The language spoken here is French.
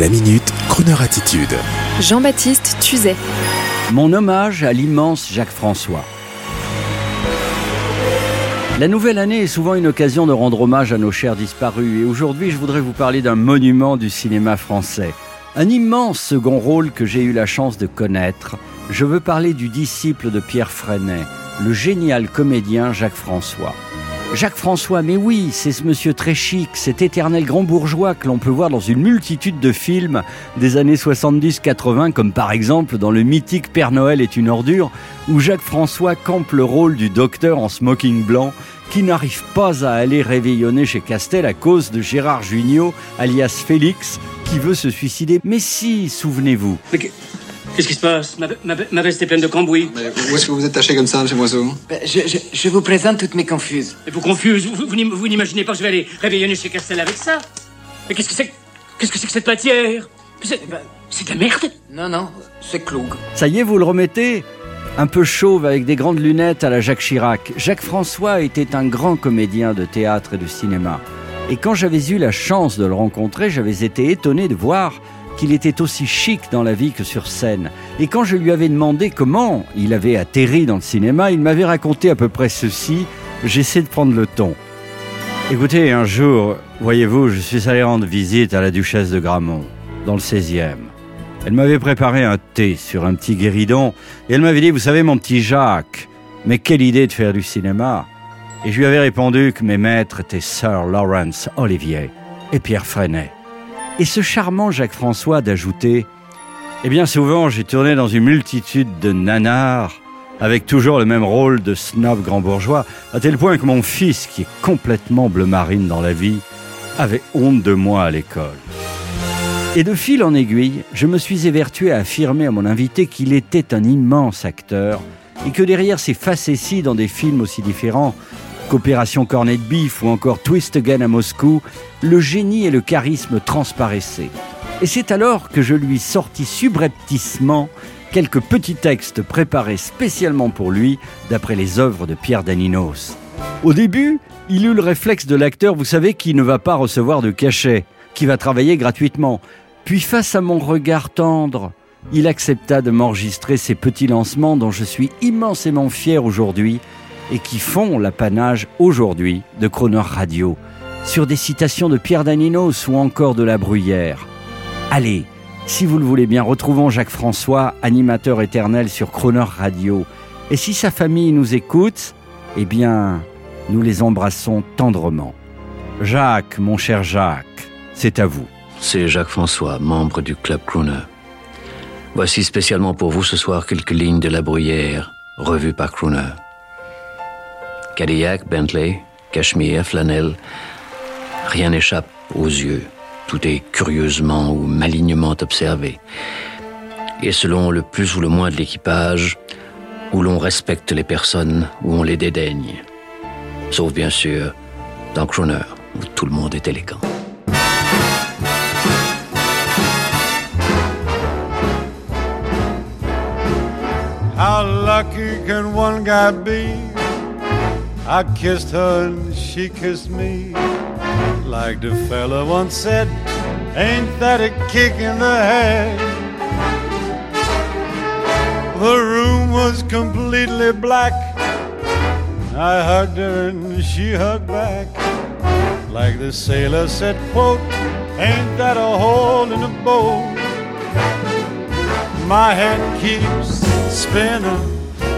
La minute, Kroneur attitude. Jean-Baptiste Tuzet. Mon hommage à l'immense Jacques François. La nouvelle année est souvent une occasion de rendre hommage à nos chers disparus et aujourd'hui je voudrais vous parler d'un monument du cinéma français. Un immense second rôle que j'ai eu la chance de connaître. Je veux parler du disciple de Pierre Freinet, le génial comédien Jacques François. Jacques François, mais oui, c'est ce monsieur très chic, cet éternel grand bourgeois que l'on peut voir dans une multitude de films des années 70-80, comme par exemple dans le mythique Père Noël est une ordure, où Jacques François campe le rôle du docteur en smoking blanc qui n'arrive pas à aller réveillonner chez Castel à cause de Gérard Jugnot, alias Félix, qui veut se suicider. Mais si, souvenez-vous. Qu'est-ce qui se passe ma, ma, ma, veste est pleine de cambouis. Mais où est-ce que vous êtes taché comme ça, chez Moiseau ben, je, je, je, vous présente toutes mes confuses. Et vous confuses Vous, vous, vous n'imaginez pas que je vais aller réveillonner chez Castel avec ça? Mais qu'est-ce que c'est Qu'est-ce que c'est que cette matière? C'est ben, de la merde Non, non, c'est Cloug. Ça y est, vous le remettez? Un peu chauve avec des grandes lunettes à la Jacques Chirac. Jacques François était un grand comédien de théâtre et de cinéma. Et quand j'avais eu la chance de le rencontrer, j'avais été étonné de voir qu'il était aussi chic dans la vie que sur scène. Et quand je lui avais demandé comment il avait atterri dans le cinéma, il m'avait raconté à peu près ceci. J'essaie de prendre le ton. Écoutez, un jour, voyez-vous, je suis allé rendre visite à la duchesse de Gramont, dans le 16e. Elle m'avait préparé un thé sur un petit guéridon et elle m'avait dit, vous savez, mon petit Jacques, mais quelle idée de faire du cinéma. Et je lui avais répondu que mes maîtres étaient Sir Lawrence Olivier et Pierre Freinet. Et ce charmant Jacques François d'ajouter Eh bien, souvent, j'ai tourné dans une multitude de nanars, avec toujours le même rôle de snob grand bourgeois, à tel point que mon fils, qui est complètement bleu marine dans la vie, avait honte de moi à l'école. Et de fil en aiguille, je me suis évertué à affirmer à mon invité qu'il était un immense acteur et que derrière ses facéties dans des films aussi différents, Opération Cornet Beef ou encore Twist Again à Moscou, le génie et le charisme transparaissaient. Et c'est alors que je lui sortis subrepticement quelques petits textes préparés spécialement pour lui d'après les œuvres de Pierre Daninos. Au début, il eut le réflexe de l'acteur, vous savez, qui ne va pas recevoir de cachet, qui va travailler gratuitement. Puis face à mon regard tendre, il accepta de m'enregistrer ces petits lancements dont je suis immensément fier aujourd'hui et qui font l'apanage aujourd'hui de Croner Radio, sur des citations de Pierre Daninos ou encore de La Bruyère. Allez, si vous le voulez bien, retrouvons Jacques François, animateur éternel sur Croner Radio. Et si sa famille nous écoute, eh bien, nous les embrassons tendrement. Jacques, mon cher Jacques, c'est à vous. C'est Jacques François, membre du Club Croner. Voici spécialement pour vous ce soir quelques lignes de La Bruyère, revues par Croner. Cadillac, Bentley, Cachemire, flanelle, rien n'échappe aux yeux. Tout est curieusement ou malignement observé. Et selon le plus ou le moins de l'équipage, où l'on respecte les personnes, où on les dédaigne. Sauf bien sûr dans Croner, où tout le monde est élégant. How lucky can one guy be? I kissed her and she kissed me. Like the fella once said, ain't that a kick in the head? The room was completely black. I hugged her and she hugged back. Like the sailor said, quote, ain't that a hole in the boat? My head keeps spinning.